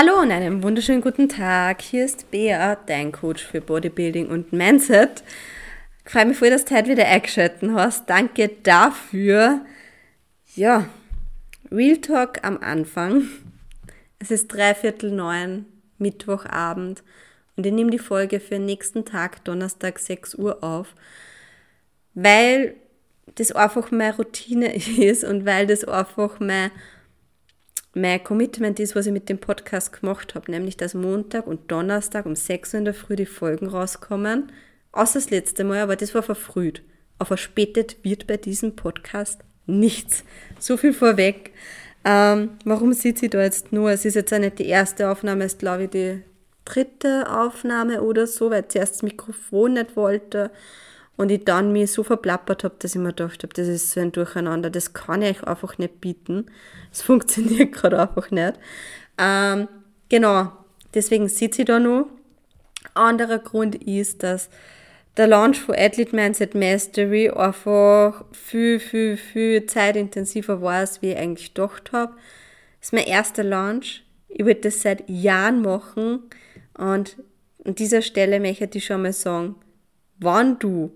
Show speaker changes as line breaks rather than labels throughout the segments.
Hallo und einen wunderschönen guten Tag. Hier ist Bea, dein Coach für Bodybuilding und Mindset. Ich freue mich voll, dass du heute wieder eingeschaltet hast. Danke dafür. Ja, Real Talk am Anfang. Es ist dreiviertel neun, Mittwochabend und ich nehme die Folge für nächsten Tag, Donnerstag 6 Uhr auf, weil das einfach meine Routine ist und weil das einfach mein mein Commitment ist, was ich mit dem Podcast gemacht habe, nämlich dass Montag und Donnerstag um 6 Uhr in der Früh die Folgen rauskommen. Außer das letzte Mal, aber das war verfrüht. Auf verspätet wird bei diesem Podcast nichts. So viel vorweg. Ähm, warum sieht sie da jetzt nur? Es ist jetzt auch nicht die erste Aufnahme, es ist glaube ich die dritte Aufnahme oder so, weil zuerst das Mikrofon nicht wollte und ich dann mich so verplappert habe, dass ich mir gedacht habe, das ist so ein Durcheinander, das kann ich euch einfach nicht bieten. Es funktioniert gerade einfach nicht. Ähm, genau, deswegen sitze ich da noch. Anderer Grund ist, dass der Launch von Athlete Mindset Mastery einfach viel, viel, viel zeitintensiver war, als ich eigentlich gedacht habe. Das ist mein erster Launch. Ich würde das seit Jahren machen und an dieser Stelle möchte ich schon mal sagen, wann du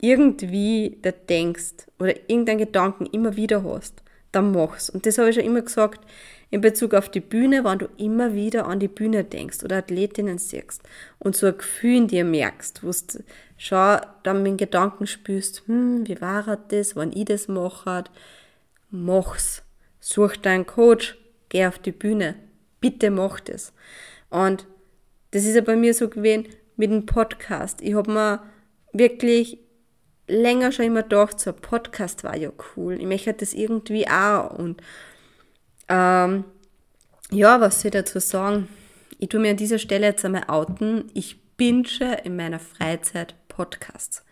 irgendwie da denkst oder irgendeinen Gedanken immer wieder hast, dann mach's. Und das habe ich schon immer gesagt in Bezug auf die Bühne, wenn du immer wieder an die Bühne denkst oder Athletinnen siehst und so ein Gefühl in dir merkst, wo du schon dann mit Gedanken spürst, hm, wie war das, wenn ich das mache, mach's. Such deinen Coach, geh auf die Bühne. Bitte mach das. Und das ist ja bei mir so gewesen mit dem Podcast. Ich habe mir wirklich länger schon immer gedacht, so ein Podcast war ja cool. Ich möchte das irgendwie auch. Und ähm, ja, was soll ich dazu sagen? Ich tue mir an dieser Stelle jetzt einmal outen. Ich binge in meiner Freizeit Podcasts.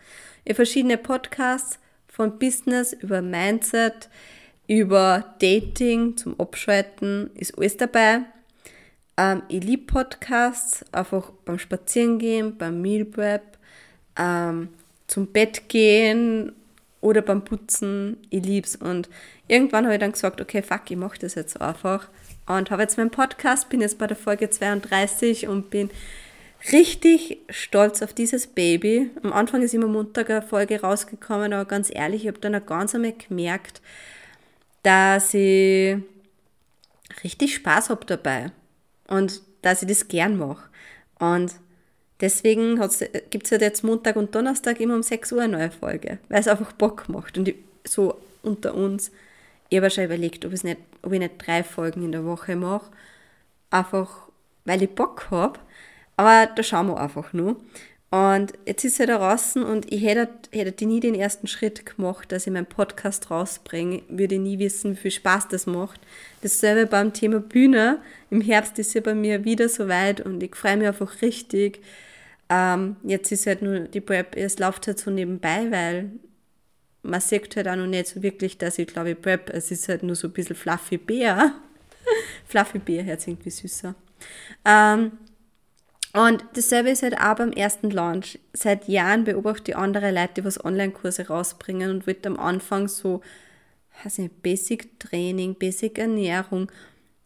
Ich verschiedene Podcasts von Business über Mindset, über Dating zum Abschalten, ist alles dabei. Ähm, ich liebe Podcasts, einfach beim Spazierengehen, beim Meal Prep, ähm, zum Bett gehen oder beim Putzen. Ich lieb's. Und irgendwann habe ich dann gesagt, okay, fuck, ich mache das jetzt einfach. Und habe jetzt meinen Podcast, bin jetzt bei der Folge 32 und bin richtig stolz auf dieses Baby. Am Anfang ist immer Montag eine Folge rausgekommen, aber ganz ehrlich, ich habe dann auch ganz einmal gemerkt, dass ich richtig Spaß habe dabei und dass ich das gern mache. Und Deswegen gibt es ja jetzt Montag und Donnerstag immer um 6 Uhr eine neue Folge, weil es einfach Bock macht. Und ich, so unter uns, ich habe schon überlegt, ob, nicht, ob ich nicht drei Folgen in der Woche mache, einfach weil ich Bock habe. Aber da schauen wir einfach nur. Und jetzt ist er da draußen und ich hätte, hätte nie den ersten Schritt gemacht, dass ich meinen Podcast rausbringe, würde ich nie wissen, wie viel Spaß das macht. Dasselbe beim Thema Bühne. Im Herbst ist ja bei mir wieder soweit und ich freue mich einfach richtig, ähm, jetzt ist halt nur die Prep, es läuft halt so nebenbei, weil man sieht halt auch noch nicht so wirklich, dass ich glaube, Prep, es ist halt nur so ein bisschen Fluffy Bär. fluffy Bär sich irgendwie süßer. Ähm, und dasselbe ist halt auch beim ersten Launch. Seit Jahren beobachte ich andere Leute, die was Online-Kurse rausbringen und wird am Anfang so, weiß nicht, Basic Training, Basic Ernährung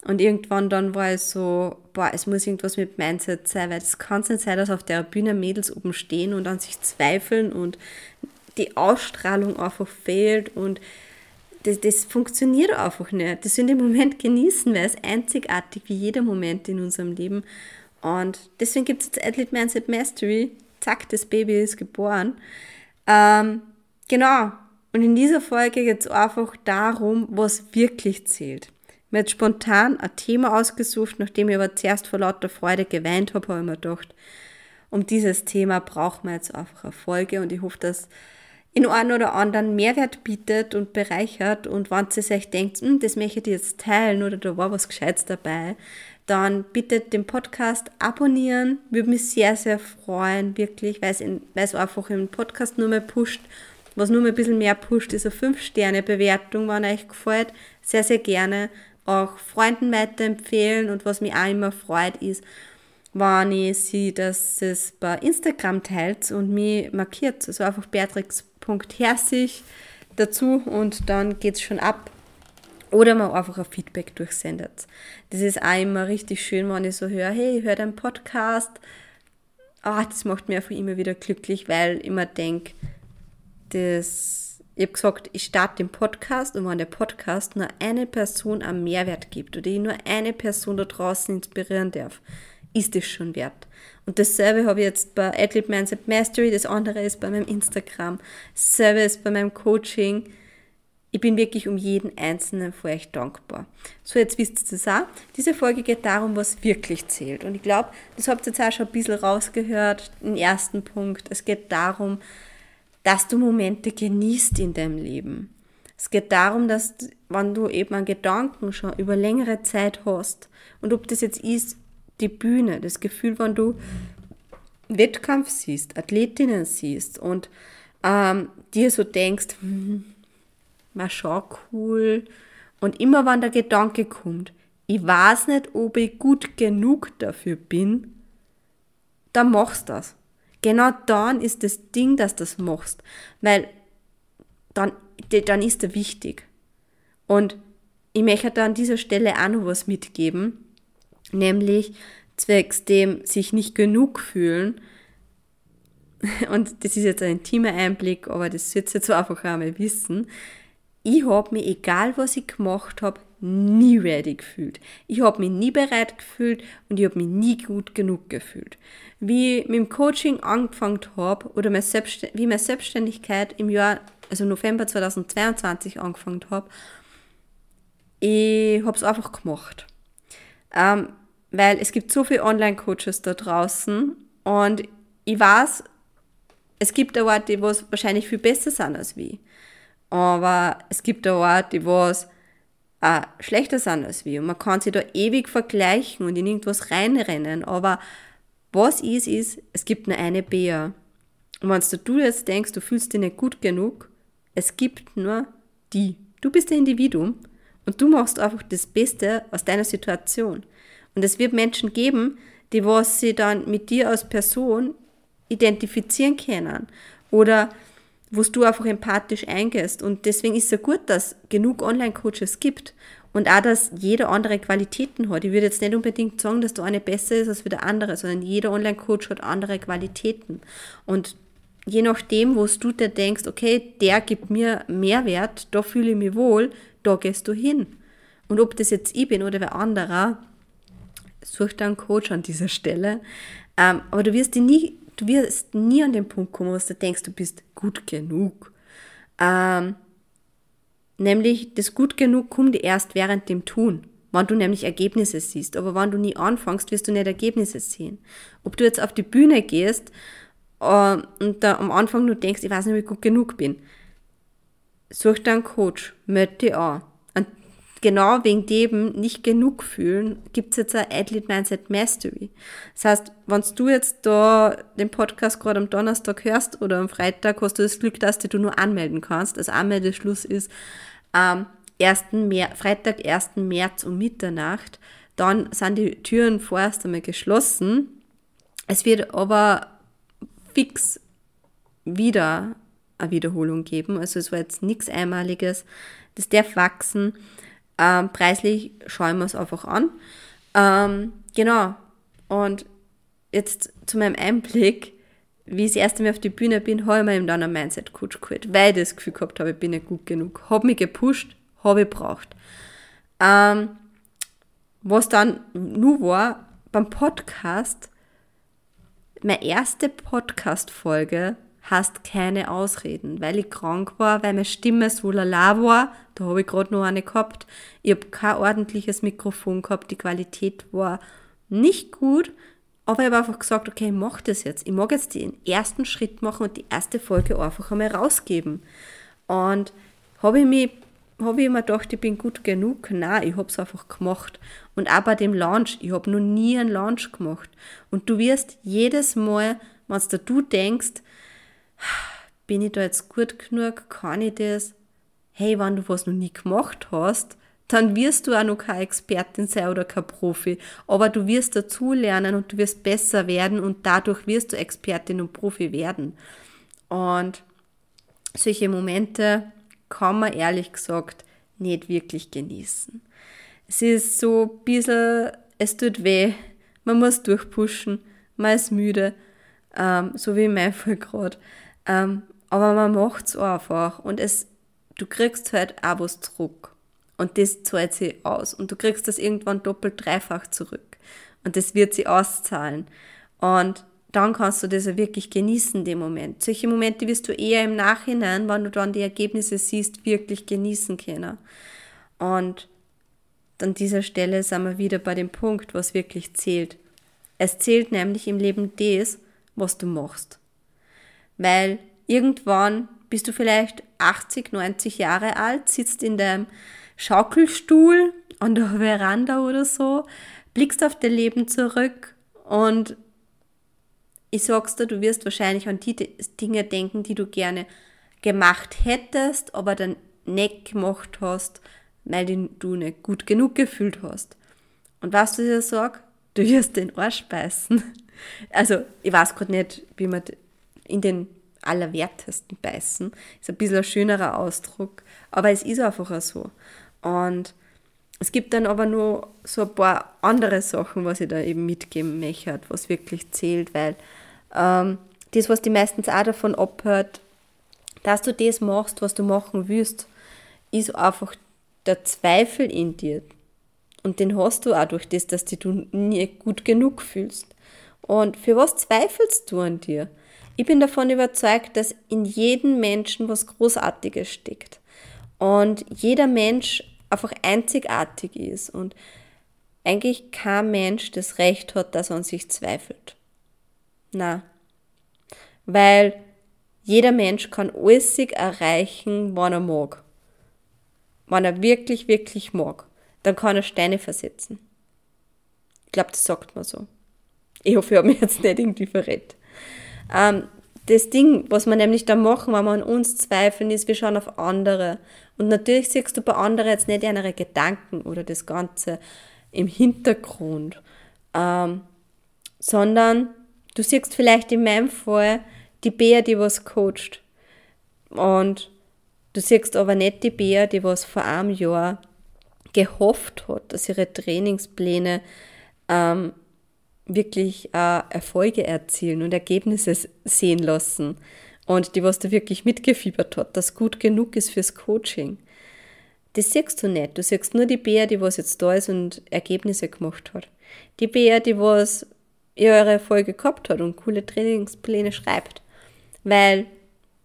und irgendwann dann war es so, boah, es muss irgendwas mit Mindset sein, weil es kann nicht sein, dass auf der Bühne Mädels oben stehen und an sich zweifeln und die Ausstrahlung einfach fehlt und das, das funktioniert einfach nicht. Das sind im Moment genießen, weil es einzigartig wie jeder Moment in unserem Leben. Und deswegen gibt es jetzt Athlete Mindset Mastery. Zack, das Baby ist geboren. Ähm, genau. Und in dieser Folge geht es einfach darum, was wirklich zählt mir jetzt spontan ein Thema ausgesucht, nachdem ich aber zuerst vor lauter Freude geweint habe, habe ich mir gedacht, um dieses Thema braucht man jetzt einfach eine Folge und ich hoffe, dass in einem oder anderen Mehrwert bietet und bereichert und wenn ihr euch denkt, hm, das möchte ich jetzt teilen oder da war was Gescheites dabei, dann bitte den Podcast abonnieren. Würde mich sehr, sehr freuen, wirklich, weil es, in, weil es einfach im Podcast nur mehr pusht. Was nur mal ein bisschen mehr pusht, ist eine 5-Sterne-Bewertung, wenn euch gefällt. Sehr, sehr gerne auch Freunden weiterempfehlen und was mich auch immer freut ist, wenn ich sehe, dass es bei Instagram teilt und mich markiert. Also einfach beatrix.herzig dazu und dann geht es schon ab. Oder man einfach ein Feedback durchsendet. Das ist auch immer richtig schön, wenn ich so höre, hey, ich höre deinen Podcast. Ah, das macht mir einfach immer wieder glücklich, weil ich immer denke, das, ich habe gesagt, ich starte den Podcast und wenn der Podcast nur eine Person einen Mehrwert gibt oder ich nur eine Person da draußen inspirieren darf, ist es schon wert. Und dasselbe habe ich jetzt bei Athlete Mindset Mastery, das andere ist bei meinem Instagram, dasselbe ist bei meinem Coaching. Ich bin wirklich um jeden einzelnen von euch dankbar. So, jetzt wisst ihr das auch. Diese Folge geht darum, was wirklich zählt. Und ich glaube, das habt ihr jetzt auch schon ein bisschen rausgehört, den ersten Punkt. Es geht darum, dass du Momente genießt in deinem Leben. Es geht darum, dass, wenn du eben einen Gedanken schon über längere Zeit hast, und ob das jetzt ist, die Bühne, das Gefühl, wenn du Wettkampf siehst, Athletinnen siehst und ähm, dir so denkst, hm, mal schau cool. Und immer wenn der Gedanke kommt, ich weiß nicht, ob ich gut genug dafür bin, dann machst du das. Genau dann ist das Ding, dass du das machst. Weil dann, dann ist er wichtig. Und ich möchte da an dieser Stelle auch noch was mitgeben, nämlich zwecks dem sich nicht genug fühlen. Und das ist jetzt ein intimer Einblick, aber das wird jetzt so einfach einmal wissen ich habe mich, egal was ich gemacht habe, nie ready gefühlt. Ich habe mich nie bereit gefühlt und ich habe mich nie gut genug gefühlt. Wie ich mit dem Coaching angefangen habe oder meine wie meine Selbstständigkeit im Jahr, also November 2022 angefangen habe, ich habe es einfach gemacht. Ähm, weil es gibt so viele Online-Coaches da draußen und ich weiß, es gibt auch die, die wahrscheinlich viel besser sind als wir aber es gibt auch Orte, die was äh, schlechter sind als wir. Und man kann sich da ewig vergleichen und in irgendwas reinrennen. Aber was ist, ist, es gibt nur eine Bea. Und wenn du jetzt denkst, du fühlst dich nicht gut genug, es gibt nur die. Du bist ein Individuum und du machst einfach das Beste aus deiner Situation. Und es wird Menschen geben, die was sie dann mit dir als Person identifizieren können. Oder wo du einfach empathisch eingehst. Und deswegen ist es ja gut, dass genug Online-Coaches gibt und auch, dass jeder andere Qualitäten hat. Ich würde jetzt nicht unbedingt sagen, dass der eine besser ist als der andere, sondern jeder Online-Coach hat andere Qualitäten. Und je nachdem, wo du dir denkst, okay, der gibt mir Mehrwert, da fühle ich mich wohl, da gehst du hin. Und ob das jetzt ich bin oder wer anderer, such dir einen Coach an dieser Stelle. Ähm, aber du wirst dich nie Du wirst nie an den Punkt kommen, wo du denkst, du bist gut genug. Ähm, nämlich, das gut genug kommt erst während dem Tun, wenn du nämlich Ergebnisse siehst. Aber wenn du nie anfängst, wirst du nicht Ergebnisse sehen. Ob du jetzt auf die Bühne gehst äh, und da am Anfang nur denkst, ich weiß nicht, wie ich gut genug bin, such dir einen Coach, melde dich an genau wegen dem nicht genug fühlen, gibt's jetzt ein Athlete Mindset Mastery. Das heißt, wenn du jetzt da den Podcast gerade am Donnerstag hörst oder am Freitag, hast du das Glück, dass du nur anmelden kannst. Das Anmeldeschluss ist am 1. März, Freitag, 1. März um Mitternacht. Dann sind die Türen vorerst einmal geschlossen. Es wird aber fix wieder eine Wiederholung geben. Also es war jetzt nichts Einmaliges. Das darf wachsen. Ähm, preislich schauen wir es einfach an. Ähm, genau. Und jetzt zu meinem Einblick, wie ich das erste Mal auf die Bühne bin, habe ich mir eben dann einen Mindset-Coach geholt, weil ich das Gefühl gehabt habe, ich bin nicht gut genug. Habe mich gepusht, habe ich braucht. Ähm, was dann nur war, beim Podcast, meine erste Podcast-Folge hast keine Ausreden, weil ich krank war, weil meine Stimme so lala war, da habe ich gerade noch eine gehabt. Ich habe kein ordentliches Mikrofon gehabt, die Qualität war nicht gut, aber ich habe einfach gesagt, okay, ich mache das jetzt. Ich mag jetzt den ersten Schritt machen und die erste Folge einfach einmal rausgeben. Und habe ich mir ich immer gedacht, ich bin gut genug. Nein, ich habe es einfach gemacht. Und auch bei dem Launch, ich habe noch nie einen Launch gemacht. Und du wirst jedes Mal, wenn du denkst, bin ich da jetzt gut genug, kann ich das? Hey, wenn du was noch nie gemacht hast, dann wirst du auch noch keine Expertin sein oder kein Profi. Aber du wirst dazu lernen und du wirst besser werden und dadurch wirst du Expertin und Profi werden. Und solche Momente kann man ehrlich gesagt nicht wirklich genießen. Es ist so ein bisschen, es tut weh, man muss durchpushen, man ist müde, ähm, so wie in meinem Fall gerade. Ähm, aber man macht es einfach und es, du kriegst halt auch was zurück. Und das zahlt sich aus. Und du kriegst das irgendwann doppelt, dreifach zurück. Und das wird sie auszahlen. Und dann kannst du das ja wirklich genießen, den Moment. Solche Momente wirst du eher im Nachhinein, wenn du dann die Ergebnisse siehst, wirklich genießen können. Und an dieser Stelle sind wir wieder bei dem Punkt, was wirklich zählt. Es zählt nämlich im Leben das, was du machst. Weil irgendwann bist du vielleicht 80, 90 Jahre alt, sitzt in deinem Schaukelstuhl an der Veranda oder so, blickst auf dein Leben zurück und ich sag's dir, du wirst wahrscheinlich an die Dinge denken, die du gerne gemacht hättest, aber dann nicht gemacht hast, weil du nicht gut genug gefühlt hast. Und was du dir sag, du wirst den Arsch beißen. Also, ich weiß gerade nicht, wie man in den Allerwertesten beißen. Ist ein bisschen ein schönerer Ausdruck, aber es ist einfach so. Und es gibt dann aber nur so ein paar andere Sachen, was ich da eben mitgeben möchte, was wirklich zählt, weil ähm, das, was die meistens auch davon abhört, dass du das machst, was du machen willst, ist einfach der Zweifel in dir. Und den hast du auch durch das, dass du nie gut genug fühlst. Und für was zweifelst du an dir? Ich bin davon überzeugt, dass in jedem Menschen was Großartiges steckt. Und jeder Mensch einfach einzigartig ist und eigentlich kein Mensch das Recht hat, dass er an sich zweifelt. Na, weil jeder Mensch kann alles erreichen, wann er mag. Wenn er wirklich, wirklich mag, dann kann er Steine versetzen. Ich glaube, das sagt man so. Ich hoffe, ich habe mich jetzt nicht irgendwie verrät. Ähm, das Ding, was wir nämlich da machen, wenn wir an uns zweifeln, ist, wir schauen auf andere. Und natürlich siehst du bei anderen jetzt nicht ihre Gedanken oder das Ganze im Hintergrund, ähm, sondern du siehst vielleicht in meinem Fall die Bär, die was coacht. Und du siehst aber nicht die Bär, die was vor einem Jahr gehofft hat, dass ihre Trainingspläne ähm, wirklich äh, Erfolge erzielen und Ergebnisse sehen lassen und die, was da wirklich mitgefiebert hat, dass gut genug ist fürs Coaching. Das siehst du nicht. Du siehst nur die Bär, die was jetzt da ist und Ergebnisse gemacht hat. Die Bär, die was ihre Erfolge gehabt hat und coole Trainingspläne schreibt. Weil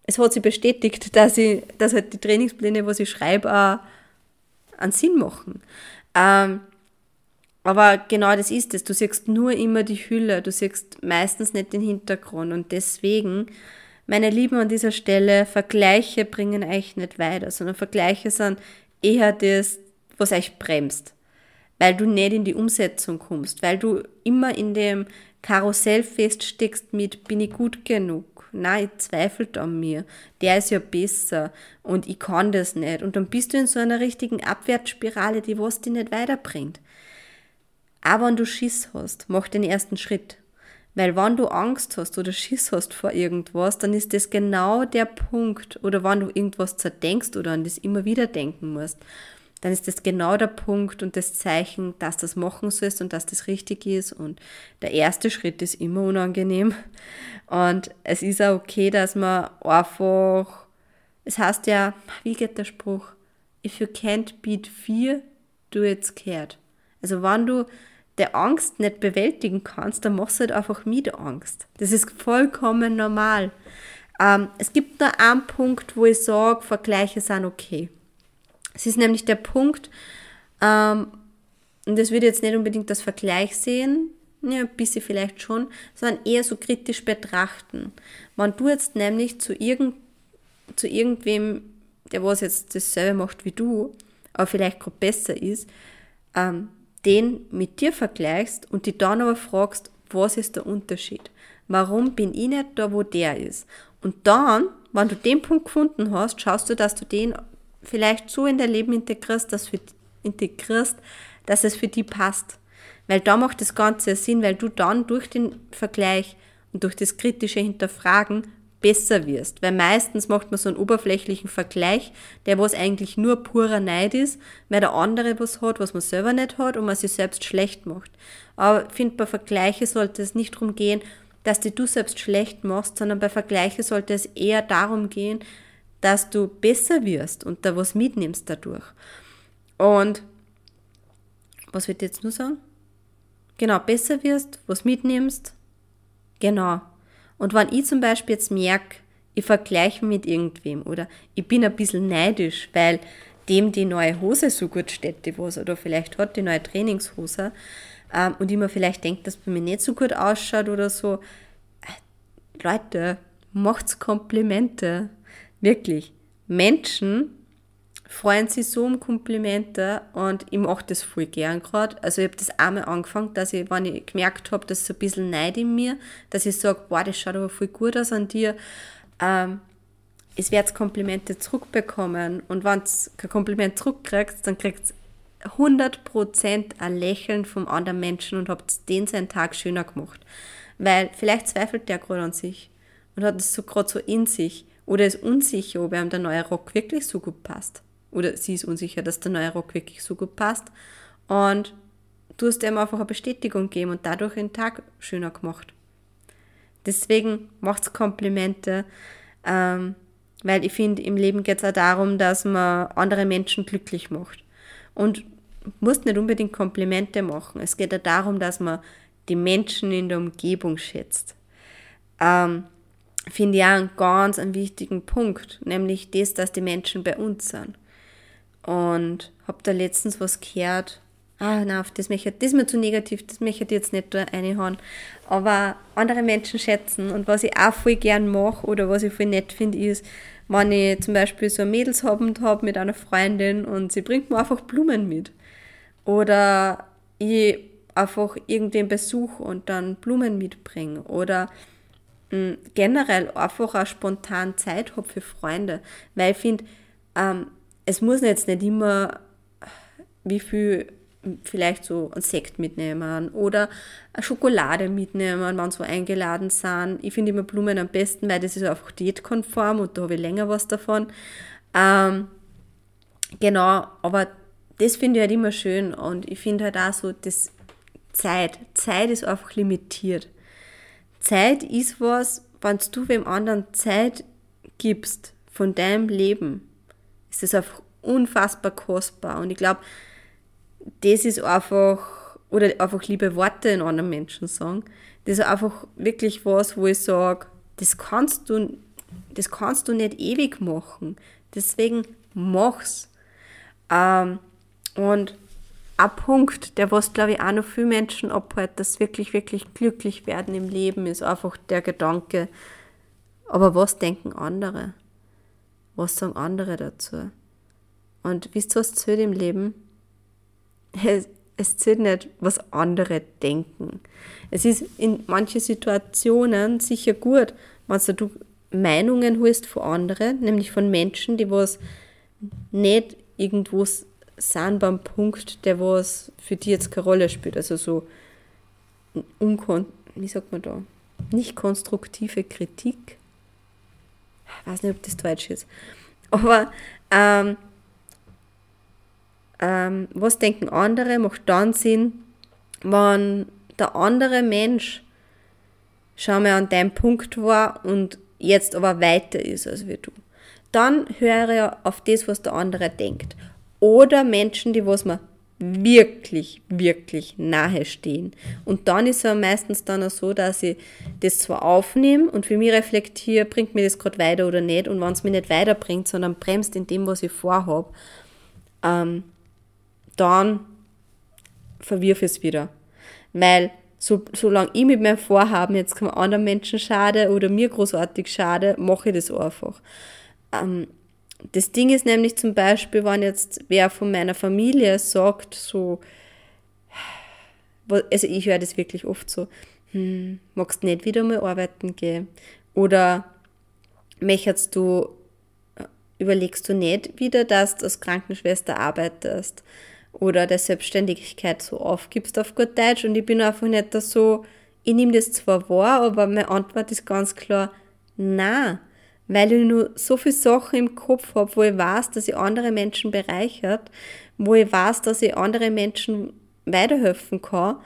es hat sie bestätigt, dass, ich, dass halt die Trainingspläne, was ich schreibe, auch einen Sinn machen. Ähm, aber genau das ist es. Du siehst nur immer die Hülle, du siehst meistens nicht den Hintergrund. Und deswegen, meine Lieben, an dieser Stelle, Vergleiche bringen euch nicht weiter, sondern Vergleiche sind eher das, was euch bremst. Weil du nicht in die Umsetzung kommst, weil du immer in dem Karussell feststeckst mit, bin ich gut genug? Nein, ich zweifelt an mir. Der ist ja besser und ich kann das nicht. Und dann bist du in so einer richtigen Abwärtsspirale, die was dich nicht weiterbringt. Aber wenn du Schiss hast, mach den ersten Schritt. Weil wenn du Angst hast oder Schiss hast vor irgendwas, dann ist das genau der Punkt, oder wenn du irgendwas zerdenkst oder an das immer wieder denken musst, dann ist das genau der Punkt und das Zeichen, dass das machen sollst und dass das richtig ist. Und der erste Schritt ist immer unangenehm. Und es ist auch okay, dass man einfach, es heißt ja, wie geht der Spruch? If you can't beat fear, do it scared. Also wenn du der Angst nicht bewältigen kannst, dann machst du halt einfach mit Angst. Das ist vollkommen normal. Ähm, es gibt nur einen Punkt, wo ich sage, Vergleiche sind okay. Es ist nämlich der Punkt, ähm, und das würde jetzt nicht unbedingt das Vergleich sehen, ja, ein bisschen vielleicht schon, sondern eher so kritisch betrachten. Wenn du jetzt nämlich zu, irgend, zu irgendwem, der was jetzt dasselbe macht wie du, aber vielleicht gerade besser ist, ähm, den mit dir vergleichst und die dann aber fragst, was ist der Unterschied? Warum bin ich nicht da, wo der ist? Und dann, wenn du den Punkt gefunden hast, schaust du, dass du den vielleicht so in dein Leben integrierst, dass, für, integrierst, dass es für dich passt. Weil da macht das Ganze Sinn, weil du dann durch den Vergleich und durch das kritische Hinterfragen besser wirst. Weil meistens macht man so einen oberflächlichen Vergleich, der was eigentlich nur purer Neid ist, weil der andere was hat, was man selber nicht hat und man sich selbst schlecht macht. Aber ich finde, bei Vergleiche sollte es nicht darum gehen, dass die du selbst schlecht machst, sondern bei Vergleiche sollte es eher darum gehen, dass du besser wirst und da was mitnimmst dadurch. Und was wird jetzt nur sagen? Genau, besser wirst, was mitnimmst. Genau. Und wenn ich zum Beispiel jetzt merke, ich vergleiche mit irgendwem oder ich bin ein bisschen neidisch, weil dem die neue Hose so gut steht, die was, oder vielleicht hat die neue Trainingshose ähm, und ich mir vielleicht denke, dass bei mir nicht so gut ausschaut oder so. Äh, Leute, macht's Komplimente. Wirklich. Menschen freuen sich so um Komplimente und ich mache das voll gern gerade. Also ich habe das einmal angefangen, dass ich, wenn ich gemerkt habe, dass so ein bisschen Neid in mir, dass ich sage, boah, das schaut aber voll gut aus an dir. Ähm, es wird Komplimente zurückbekommen und wenn du kein Kompliment zurückkriegst, dann kriegst du 100% ein Lächeln vom anderen Menschen und habt den seinen Tag schöner gemacht. Weil vielleicht zweifelt der gerade an sich und hat es so gerade so in sich oder ist unsicher, ob ihm der neue Rock wirklich so gut passt. Oder sie ist unsicher, dass der neue Rock wirklich so gut passt. Und du hast ihm einfach eine Bestätigung gegeben und dadurch den Tag schöner gemacht. Deswegen macht's Komplimente, ähm, weil ich finde, im Leben geht es auch darum, dass man andere Menschen glücklich macht. Und musst nicht unbedingt Komplimente machen. Es geht auch darum, dass man die Menschen in der Umgebung schätzt. Ähm, finde ich auch einen ganz einen wichtigen Punkt, nämlich das, dass die Menschen bei uns sind. Und habe da letztens was gehört, ah, nein, auf das, möchte, das ist mir zu negativ, das möchte ich jetzt nicht da reinhauen. Aber andere Menschen schätzen und was ich auch voll gern mache oder was ich voll nett finde, ist, wenn ich zum Beispiel so ein Mädelsabend habe mit einer Freundin und sie bringt mir einfach Blumen mit. Oder ich einfach irgendwen besuche und dann Blumen mitbringe. Oder generell einfach auch spontan Zeit habe für Freunde. Weil ich finde, ähm, es muss jetzt nicht immer wie viel vielleicht so ein Sekt mitnehmen oder eine Schokolade mitnehmen, wenn sie eingeladen sind. Ich finde immer Blumen am besten, weil das ist einfach diätkonform und da habe ich länger was davon. Ähm, genau, aber das finde ich halt immer schön und ich finde halt auch so, dass Zeit, Zeit ist einfach limitiert. Zeit ist was, wenn du wem anderen Zeit gibst von deinem Leben, ist einfach unfassbar kostbar. Und ich glaube, das ist einfach, oder einfach liebe Worte in anderen Menschen sagen, das ist einfach wirklich was, wo ich sage, das kannst du, das kannst du nicht ewig machen. Deswegen mach's. Ähm, und ein Punkt, der was, glaube ich, auch noch viele Menschen abhält, dass wirklich, wirklich glücklich werden im Leben, ist einfach der Gedanke, aber was denken andere? Was sagen andere dazu? Und wisst ihr, was zählt im Leben? Es, es zählt nicht, was andere denken. Es ist in manchen Situationen sicher gut, wenn du Meinungen holst von anderen, nämlich von Menschen, die was nicht irgendwo sind beim Punkt, der was für die jetzt keine Rolle spielt. Also so unkon wie sagt man da? Nicht konstruktive Kritik. Ich weiß nicht, ob das Deutsch ist. Aber ähm, ähm, was denken andere macht dann Sinn, wenn der andere Mensch schau mal an deinem Punkt war und jetzt aber weiter ist als wie du. Dann höre auf das, was der andere denkt oder Menschen, die was mir wirklich, wirklich nahe stehen. Und dann ist es meistens dann auch so, dass ich das zwar aufnehme und für mich reflektiere, bringt mir das gerade weiter oder nicht. Und wenn es mich nicht weiterbringt, sondern bremst in dem, was ich vorhabe, ähm, dann verwirf es wieder. Weil so, solange ich mit meinem Vorhaben jetzt keinem anderen Menschen schade oder mir großartig schade, mache ich das einfach. Ähm, das Ding ist nämlich zum Beispiel, wenn jetzt wer von meiner Familie sagt, so, also ich höre das wirklich oft so, hm, magst nicht wieder mal arbeiten gehen? Oder möchtest du, überlegst du nicht wieder, dass du als Krankenschwester arbeitest? Oder der Selbstständigkeit so aufgibst auf gut Deutsch? Und ich bin einfach nicht so, ich nehme das zwar wahr, aber meine Antwort ist ganz klar, Na, weil ich nur so viele Sachen im Kopf habe, wo ich weiß, dass ich andere Menschen bereichert, wo ich weiß, dass ich andere Menschen weiterhelfen kann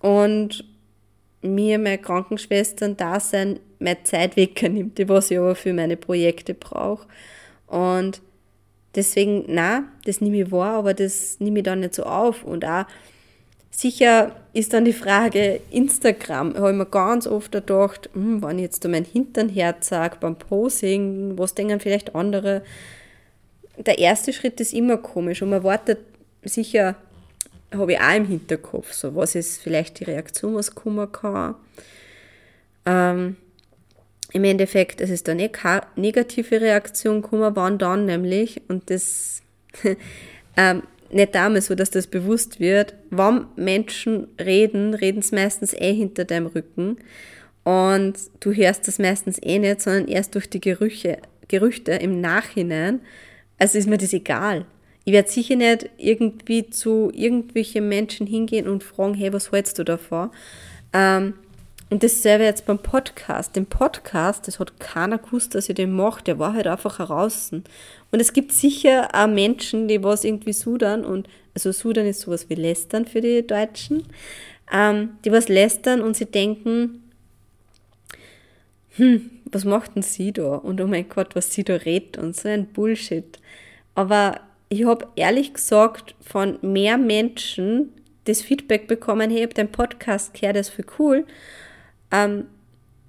und mir, meine Krankenschwestern da sein, meine Zeit wegnimmt, die was ich aber für meine Projekte brauche. Und deswegen, na, das nehme ich wahr, aber das nehme ich dann nicht so auf. Und auch sicher ist dann die Frage Instagram. Habe ich mir ganz oft gedacht, hm, wenn ich jetzt da mein Hintern herzage beim Posing, was denken vielleicht andere? Der erste Schritt ist immer komisch und man wartet sicher, habe ich auch im Hinterkopf, so was ist vielleicht die Reaktion, was kommen kann. Ähm, Im Endeffekt, es ist keine negative Reaktion gekommen, wann dann nämlich, und das ähm, nicht damals so, dass das bewusst wird, wenn Menschen reden, reden sie meistens eh hinter deinem Rücken und du hörst das meistens eh nicht, sondern erst durch die Gerüche, Gerüchte im Nachhinein. Also ist mir das egal. Ich werde sicher nicht irgendwie zu irgendwelchen Menschen hingehen und fragen, hey, was hältst du davon? Ähm, und dasselbe jetzt beim Podcast. Den Podcast, das hat keiner gewusst, dass ich den mache. Der war halt einfach heraus. Und es gibt sicher auch Menschen, die was irgendwie sudern und, also sudern ist sowas wie lästern für die Deutschen, ähm, die was lästern und sie denken, hm, was macht denn sie da? Und oh mein Gott, was sie da redet und so ein Bullshit. Aber ich habe ehrlich gesagt von mehr Menschen das Feedback bekommen, hey, ich habe deinen Podcast gehört, das ist für cool. Ähm,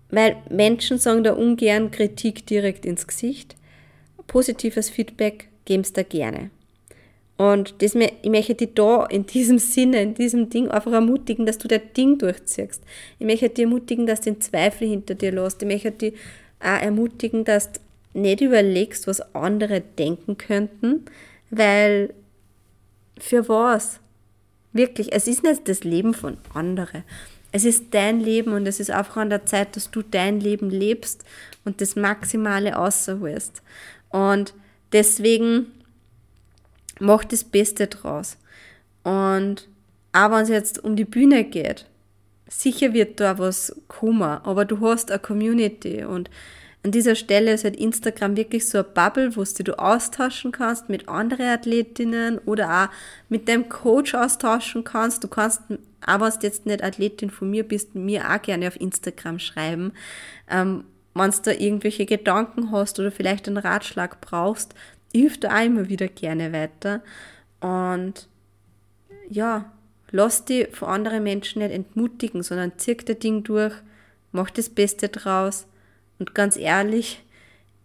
weil Menschen sagen da ungern Kritik direkt ins Gesicht. Positives Feedback geben sie da gerne. Und das, ich möchte dich da in diesem Sinne, in diesem Ding einfach ermutigen, dass du das Ding durchziehst. Ich möchte dich ermutigen, dass du den Zweifel hinter dir lässt. Ich möchte dich auch ermutigen, dass du nicht überlegst, was andere denken könnten, weil für was? Wirklich, es ist nicht das Leben von anderen. Es ist dein Leben und es ist einfach an der Zeit, dass du dein Leben lebst und das Maximale außerholst. Und deswegen mach das Beste draus. Und auch wenn es jetzt um die Bühne geht, sicher wird da was kommen, aber du hast eine Community und an dieser Stelle ist halt Instagram wirklich so eine Bubble, wo du austauschen kannst mit anderen Athletinnen oder auch mit deinem Coach austauschen kannst. Du kannst, wenn du jetzt nicht Athletin von mir bist, mir auch gerne auf Instagram schreiben. Ähm, wenn du da irgendwelche Gedanken hast oder vielleicht einen Ratschlag brauchst, hilft da auch immer wieder gerne weiter. Und ja, lass dich von anderen Menschen nicht entmutigen, sondern zieh das Ding durch, mach das Beste draus und ganz ehrlich,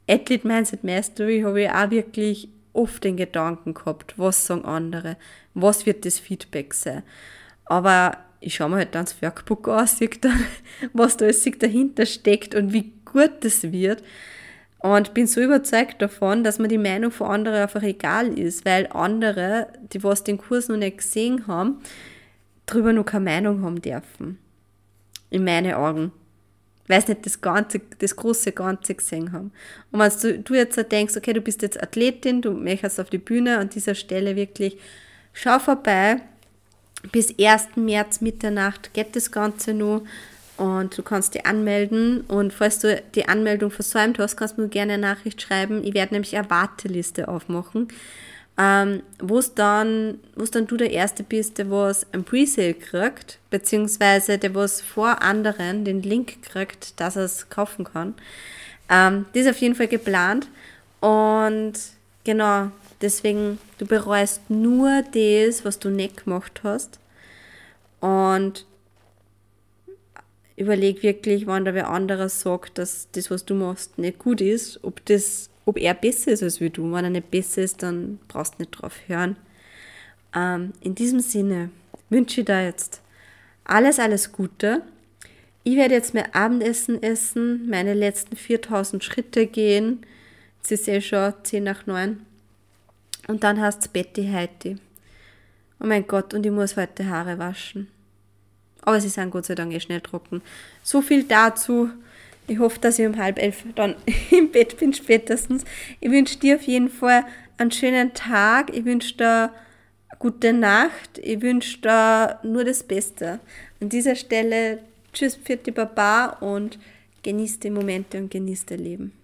Athlete Mindset Mastery habe ich auch wirklich oft den Gedanken gehabt, was sagen andere, was wird das Feedback sein. Aber ich schaue mir halt dann das Workbook an, sehe dann, was da alles dahinter steckt und wie gut das wird. Und bin so überzeugt davon, dass mir die Meinung von anderen einfach egal ist, weil andere, die was den Kurs noch nicht gesehen haben, darüber noch keine Meinung haben dürfen. In meinen Augen weil sie nicht das ganze, das große Ganze gesehen haben. Und wenn du, du jetzt denkst, okay, du bist jetzt Athletin, du möchtest auf die Bühne an dieser Stelle wirklich, schau vorbei, bis 1. März Mitternacht geht das Ganze nur und du kannst dich anmelden und falls du die Anmeldung versäumt hast, kannst du mir gerne eine Nachricht schreiben. Ich werde nämlich eine Warteliste aufmachen ähm, wo dann, wo's dann du der Erste bist, der was ein Presale kriegt, beziehungsweise der was vor anderen den Link kriegt, dass er es kaufen kann. Ähm, das ist auf jeden Fall geplant und genau, deswegen, du bereust nur das, was du nicht gemacht hast und überleg wirklich, wann da wer anderes sagt, dass das, was du machst, nicht gut ist, ob das ob er besser ist als wie du. Wenn er nicht besser ist, dann brauchst du nicht drauf hören. Ähm, in diesem Sinne wünsche ich dir jetzt alles, alles Gute. Ich werde jetzt mein Abendessen essen, meine letzten 4000 Schritte gehen. Es ist eh schon 10 nach 9. Und dann du Betty heute. Oh mein Gott, und ich muss heute Haare waschen. Aber sie sind Gott sei Dank eh schnell trocken. So viel dazu. Ich hoffe, dass ich um halb elf dann im Bett bin spätestens. Ich wünsche dir auf jeden Fall einen schönen Tag. Ich wünsche dir gute Nacht. Ich wünsche dir nur das Beste. An dieser Stelle, tschüss, Pfiat Baba und genießt die Momente und genießt dein Leben.